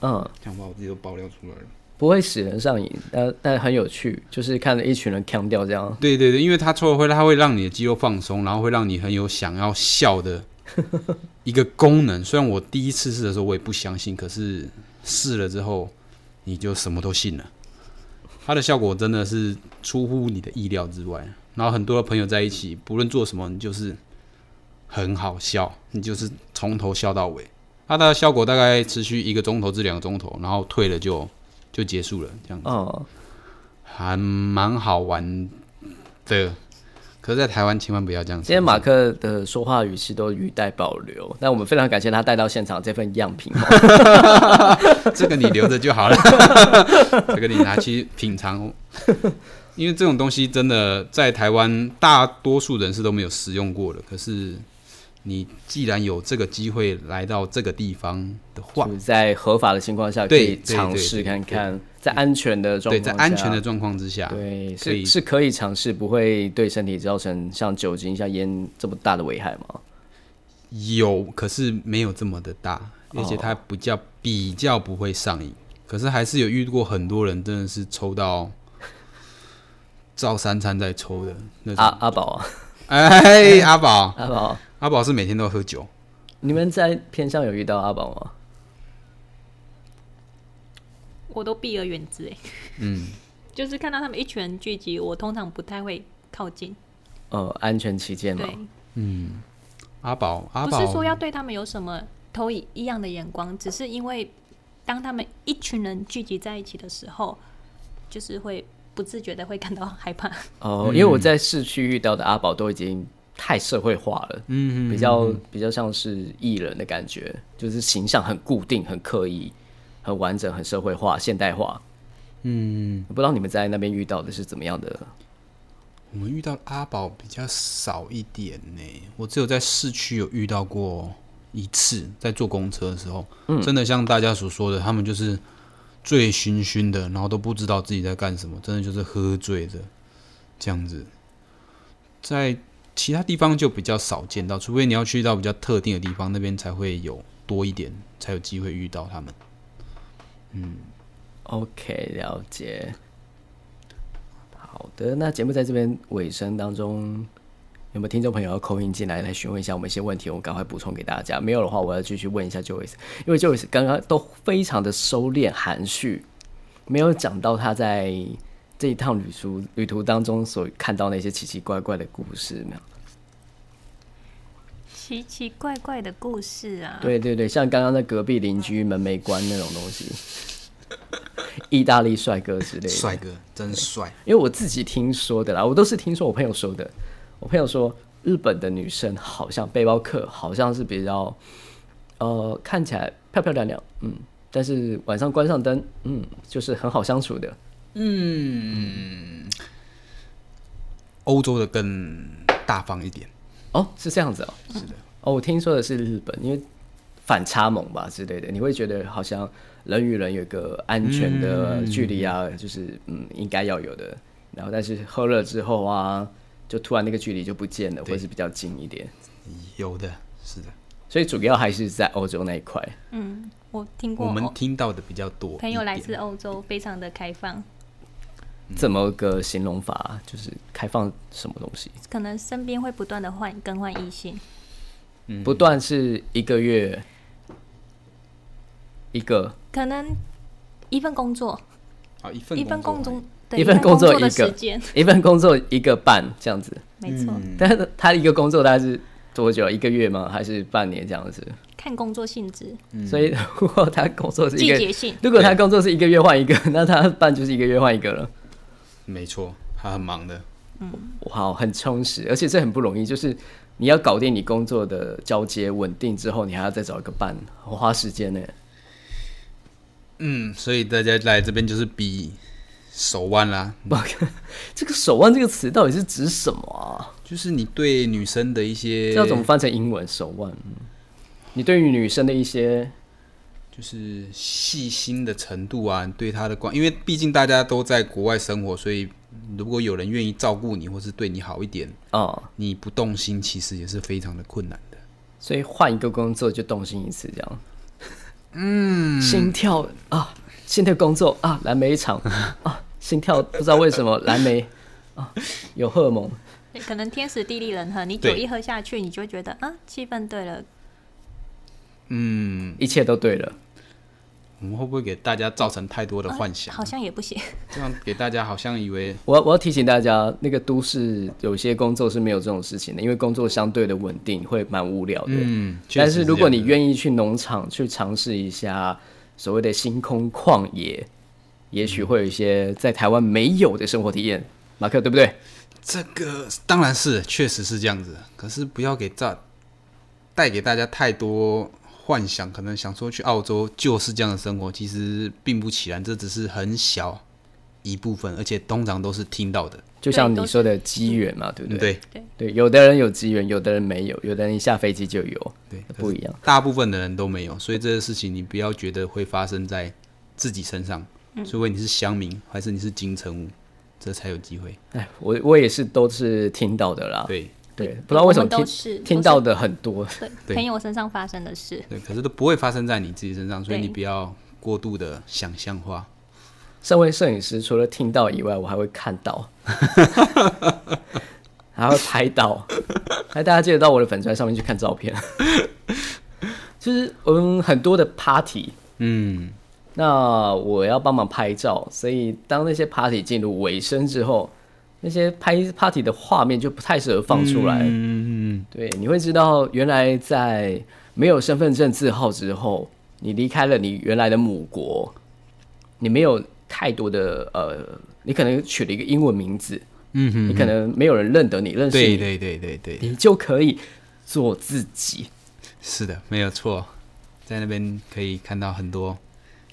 嗯，这样把我自己都爆料出来了。不会使人上瘾，但但很有趣，就是看着一群人腔掉这样。对对对，因为他抽了会，他会让你的肌肉放松，然后会让你很有想要笑的 <laughs> 一个功能。虽然我第一次试的时候我也不相信，可是试了之后你就什么都信了。它的效果真的是出乎你的意料之外。然后很多的朋友在一起，不论做什么，你就是很好笑，你就是从头笑到尾。它的效果大概持续一个钟头至两个钟头，然后退了就就结束了，这样子。哦，还蛮好玩的。可是，在台湾千万不要这样。今天马克的说话语气都语带保留，但我们非常感谢他带到现场这份样品。<laughs> 这个你留着就好了，<laughs> 这个你拿去品尝。因为这种东西真的在台湾大多数人是都没有使用过的。可是，你既然有这个机会来到这个地方的话就，是在合法的情况下可以对对尝试看看，在安全的状对，在安全的状况之下，对是是可以尝试，不会对身体造成像酒精、像烟这么大的危害吗？有，可是没有这么的大，而且哦它比较比较不会上瘾。可是还是有遇过很多人真的是抽到照三餐在抽的那种。阿阿宝啊，哎，阿宝，<laughs> 阿宝，阿宝是每天都喝酒。你们在偏向有遇到阿宝吗？我都避而远之哎，嗯，<laughs> 就是看到他们一群人聚集，我通常不太会靠近。呃，安全起见嘛。对。，阿宝，阿宝。不是说要对他们有什么投以异样的眼光，只是因为当他们一群人聚集在一起的时候，就是会不自觉的会感到害怕。哦，因为我在市区遇到的阿宝都已经太社会化了，嗯。比较比较像是艺人的感觉，就是形象很固定、很刻意、很完整、很社会化、现代化。嗯，不知道你们在那边遇到的是怎么样的？我们遇到阿宝比较少一点呢。我只有在市区有遇到过一次，在坐公车的时候，真的像大家所说的，他们就是醉醺醺的，然后都不知道自己在干什么，真的就是喝醉的这样子。在其他地方就比较少见到，除非你要去到比较特定的地方，那边才会有多一点，才有机会遇到他们。OK，了解。好的，那节目在这边尾声当中，有没有听众朋友要扣音进来来询问一下我们一些问题？我们赶快补充给大家。没有的话，我要继续问一下 Joyce，因为 Joyce 刚刚都非常的收敛含蓄，没有讲到他在这一趟旅途旅途当中所看到那些奇奇怪怪的故事，没有？奇奇怪怪的故事啊，对对对，像刚刚在隔壁邻居门没关那种东西，意大利帅哥之类的，帅哥真帅，因为我自己听说的啦，我都是听说我朋友说的。我朋友说，日本的女生好像背包客，好像是比较，呃，看起来漂漂亮亮，嗯，但是晚上关上灯，嗯，就是很好相处的。嗯欧洲的更大方一点。哦，是这样子哦。是的。哦，我听说的是日本，因为反差萌吧之类的，你会觉得好像人与人有一个安全的距离啊，就是嗯应该要有的。然后但是喝了之后啊，就突然那个距离就不见了，或者是比较近一点。有的，是的，所以主要还是在欧洲那一块。嗯，我听过我们哦听到的比较多。朋友来自欧洲，非常的开放，怎么个形容法？就是开放什么东西？可能身边会不断的换更换异性，不断是一个月一个，可能一份工作，啊，一份一份工作一份工作的一个时间，一份工作一个半这样子。没错，嗯但是他一个工作大概是多久？一个月吗？还是半年这样子？看工作性质、所以如果他工作是一个，季节性。如果他工作是一个月换一个，那他办就是一个月换一个了。没错，他很忙的。嗯，好，很充实，而且这很不容易，就是你要搞定你工作的交接稳定之后，你还要再找一个伴，很花时间呢。嗯，所以大家来这边就是比手腕啦，<laughs> 这个“手腕”这个词到底是指什么啊？就是你对女生的一些这要怎么翻成英文？手腕？嗯你对于女生的一些就是细心的程度啊，对他的关，因为毕竟大家都在国外生活，所以如果有人愿意照顾你，或是对你好一点，啊、你不动心，其实也是非常的困难的。所以换一个工作就动心一次，这样。嗯，心跳啊，新的工作啊，蓝莓厂 <laughs> 啊，心跳不知道为什么蓝莓啊有荷尔蒙，可能天时地利人和，你酒一喝下去，你就觉得啊，气氛对了，嗯，一切都对了。我们会不会给大家造成太多的幻想？好像也不行。这样给大家好像以为 <laughs> 我我要提醒大家，那个都市有些工作是没有这种事情的，因为工作相对的稳定，会蛮无聊的。嗯，确但是如果你愿意去农场去尝试一下所谓的星空旷野，也许会有一些在台湾没有的生活体验。马克对不对？这个当然是确实是这样子，可是不要给大带给大家太多幻想，可能想说去澳洲就是这样的生活，其实并不起然，这只是很小一部分，而且通常都是听到的，就像你说的机缘嘛，对不嗯对？对对，有的人有机缘，有的人没有，有的人一下飞机就有，对，不一样。大部分的人都没有，所以这个事情你不要觉得会发生在自己身上，除非你是乡民还是你是金城武，这才有机会。哎，我我也是都是听到的啦。对对，不知道为什么听听到的很多。对 <laughs> 对。朋友身上发生的事，对，可是都不会发生在你自己身上，所以你不要过度的想象化。身为摄影师，除了听到以外，我还会看到，<laughs> 还会拍到，还大家记得到我的粉砖上面去看照片。<laughs> 就是嗯，很多的 party，嗯，那我要帮忙拍照，所以当那些 party 进入尾声之后，那些拍 party 的画面就不太适合放出来。嗯嗯，对，你会知道原来在没有身份证字号之后，你离开了你原来的母国，你没有太多的呃，你可能取了一个英文名字，嗯哼，你可能没有人认得你，认识你，对对对对对，你就可以做自己，是的，没有错，在那边可以看到很多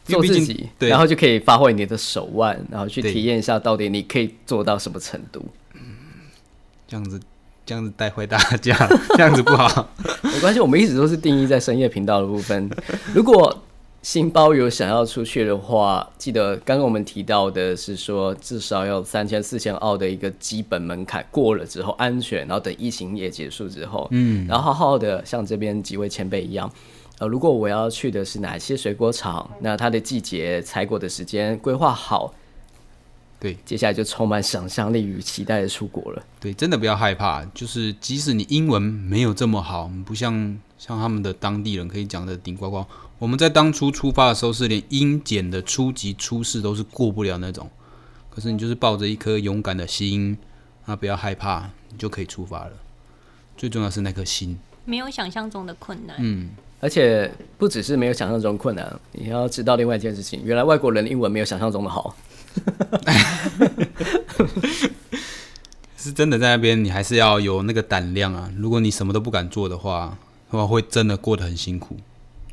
做自己，对，然后就可以发挥你的手腕，然后去体验一下到底你可以做到什么程度。这样子这样子带坏大家，这样子不好。<laughs> 没关系，我们一直都是定义在深夜频道的部分。如果新包有想要出去的话，记得刚刚我们提到的是说，至少要三千四千澳的一个基本门槛过了之后，安全，然后等疫情也结束之后，嗯，然后好好的像这边几位前辈一样。呃，如果我要去的是哪些水果厂，那它的季节、采果的时间规划好，对接下来就充满想象力与期待的出国了。对，真的不要害怕，就是即使你英文没有这么好，不像像他们的当地人可以讲的顶呱呱。我们在当初出发的时候是连英检的初级初试都是过不了那种，可是你就是抱着一颗勇敢的心，啊，不要害怕，你就可以出发了。最重要是那颗心，没有想象中的困难。嗯，而且不只是没有想象中困难，你要知道另外一件事情，原来外国人的英文没有想象中的好。是真的在那边，你还是要有那个胆量啊。如果你什么都不敢做的话，的话会真的过得很辛苦。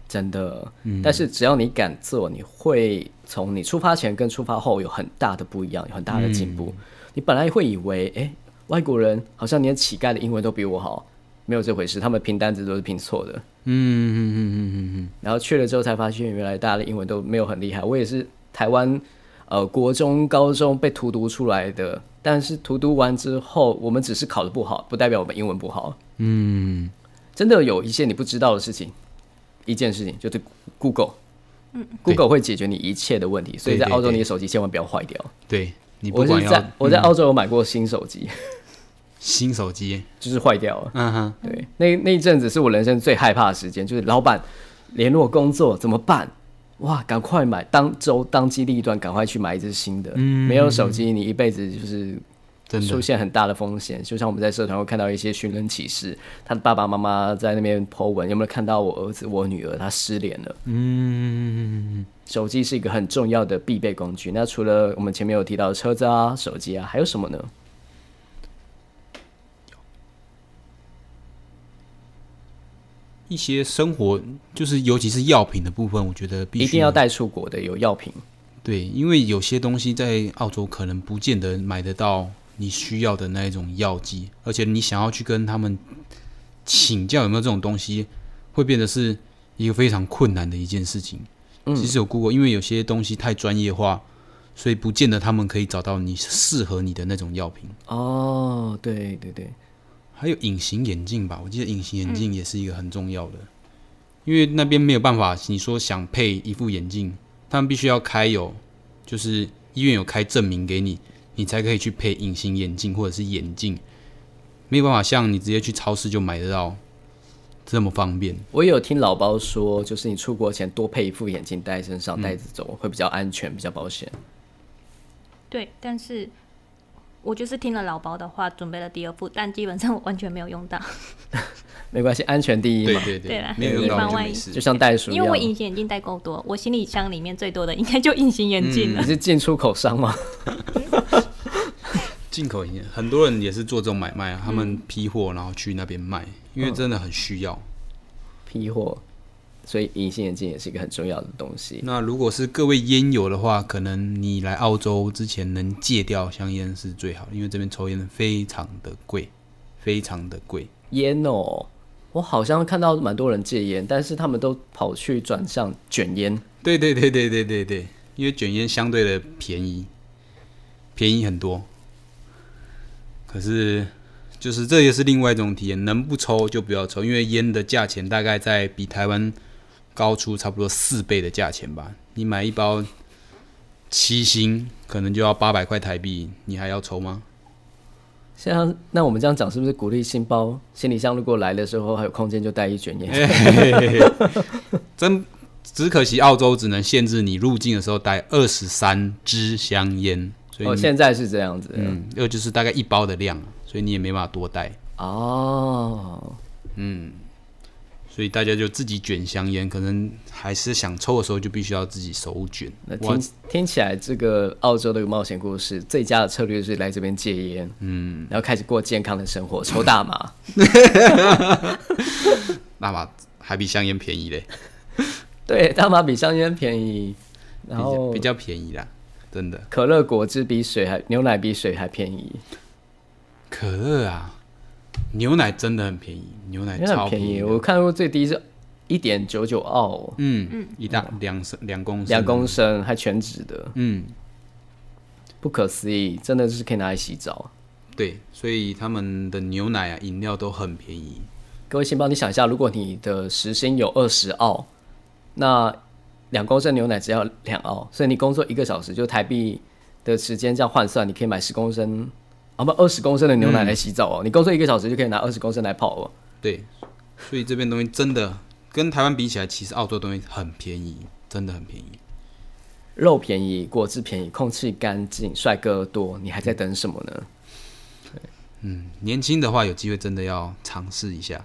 真的，但是只要你敢做，你会从你出发前跟出发后有很大的不一样，有很大的进步。你本来会以为，哎、外国人好像连乞丐的英文都比我好，没有这回事，他们拼单子都是拼错的。嗯嗯嗯嗯嗯嗯，然后去了之后才发现，原来大家的英文都没有很厉害。我也是台湾呃国中、高中被荼毒出来的，但是荼毒完之后，我们只是考的不好，不代表我们英文不好。嗯，真的有一些你不知道的事情，一件事情就是 Google，嗯，Google 会解决你一切的问题，所以在澳洲你的手机千万不要坏掉。对你不我管要是在我在澳洲有买过新手机，新手机，就是坏掉了。嗯哼，对，那那一阵子是我人生最害怕的时间，就是老板联络工作怎么办？哇，赶快买，当周当机立断，赶快去买一只新的。没有手机，你一辈子就是出现很大的风险。就像我们在社团会看到一些寻人启事，他的爸爸妈妈在那边 po 文，有没有看到我儿子、我女儿他失联了？嗯，手机是一个很重要的必备工具。那除了我们前面有提到的车子啊、手机啊，还有什么呢？一些生活就是尤其是药品的部分，我觉得必须一定要带出国的有药品。对，因为有些东西在澳洲可能不见得买得到你需要的那一种药剂，而且你想要去跟他们请教有没有这种东西，会变得是一个非常困难的一件事情。嗯其实有 Google，因为有些东西太专业化，所以不见得他们可以找到你适合你的那种药品。哦，对对对，还有隐形眼镜吧，我记得隐形眼镜也是一个很重要的，因为那边没有办法，你说想配一副眼镜，他们必须要开有，就是医院有开证明给你，你才可以去配隐形眼镜或者是眼镜，没有办法像你直接去超市就买得到这么方便。我也有听老包说，就是你出国前多配一副眼镜戴在身上，带着走会比较安全，比较保险。对，但是我就是听了老包的话，准备了第二副，但基本上我完全没有用到，<laughs> 没关系，安全第一嘛，对对对啦没有用到万一就没事就。像袋鼠一样因为我。隐形眼镜带够多，我行李箱里面最多的应该就隐形眼镜了。你是进出口商吗？<laughs> 进口眼镜，很多人也是做这种买卖啊，他们批货然后去那边卖，因为真的很需要。批货，所以隐形眼镜也是一个很重要的东西。那如果是各位烟友的话，可能你来澳洲之前能戒掉香烟是最好的，因为这边抽烟非常的贵，非常的贵。烟哦，我好像看到蛮多人戒烟，但是他们都跑去转向卷烟。对对对对对对对，因为卷烟相对的便宜，便宜很多。可是，就是这也是另外一种体验，能不抽就不要抽，因为烟的价钱大概在比台湾高出差不多四倍的价钱吧。你买一包七星，可能就要八百块台币，你还要抽吗？像那我们这样讲，是不是鼓励新包行李箱如果来的时候还有空间就带一卷烟？<laughs> 真只可惜澳洲只能限制你入境的时候带二十三支香烟，所以哦，现在是这样子。嗯，又就是大概一包的量，所以你也没办法多带，哦，所以大家就自己卷香烟，可能还是想抽的时候就必须要自己手卷。那听听起来，这个澳洲的冒险故事最佳的策略是来这边戒烟，嗯，然后开始过健康的生活，抽大麻。<laughs> 大麻还比香烟便宜嘞，<laughs> 对，大麻比香烟便宜，比然后较比较便宜啦，真的。可乐果汁比水还牛奶比水还便宜，可乐啊，牛奶真的很便宜，牛奶牛超奶便宜。我看过最低是一点九九澳，嗯嗯，一大两升两公升，两公升还全脂的，嗯，不可思议，真的是可以拿来洗澡。对，所以他们的牛奶啊饮料都很便宜。各位先帮你想一下，如果你的时薪有二十澳，那两公升牛奶只要两澳，所以你工作一个小时，就台币的时间这样换算，你可以买十公升啊不二十公升的牛奶来洗澡哦。你工作一个小时就可以拿二十公升来泡哦。对，所以这边东西真的跟台湾比起来，其实澳洲东西很便宜，真的很便宜。肉便宜，果汁便宜，空气干净，帅哥多，你还在等什么呢？嗯，年轻的话有机会真的要尝试一下，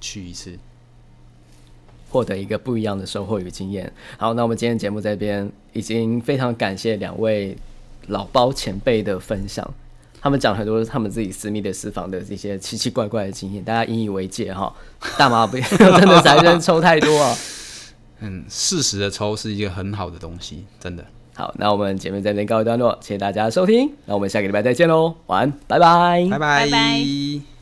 去一次。获得一个不一样的收获与经验。好，那我们今天节目这边已经非常感谢两位老包前辈的分享，他们讲很多他们自己私密的私房的一些奇奇怪怪的经验，大家引以为戒哈。大麻不要 <laughs> 真的才真抽太多啊。嗯，适时的抽是一个很好的东西，真的。好，那我们节目在这边告一段落，谢谢大家的收听，那我们下个礼拜再见喽，晚安，拜拜，拜拜拜拜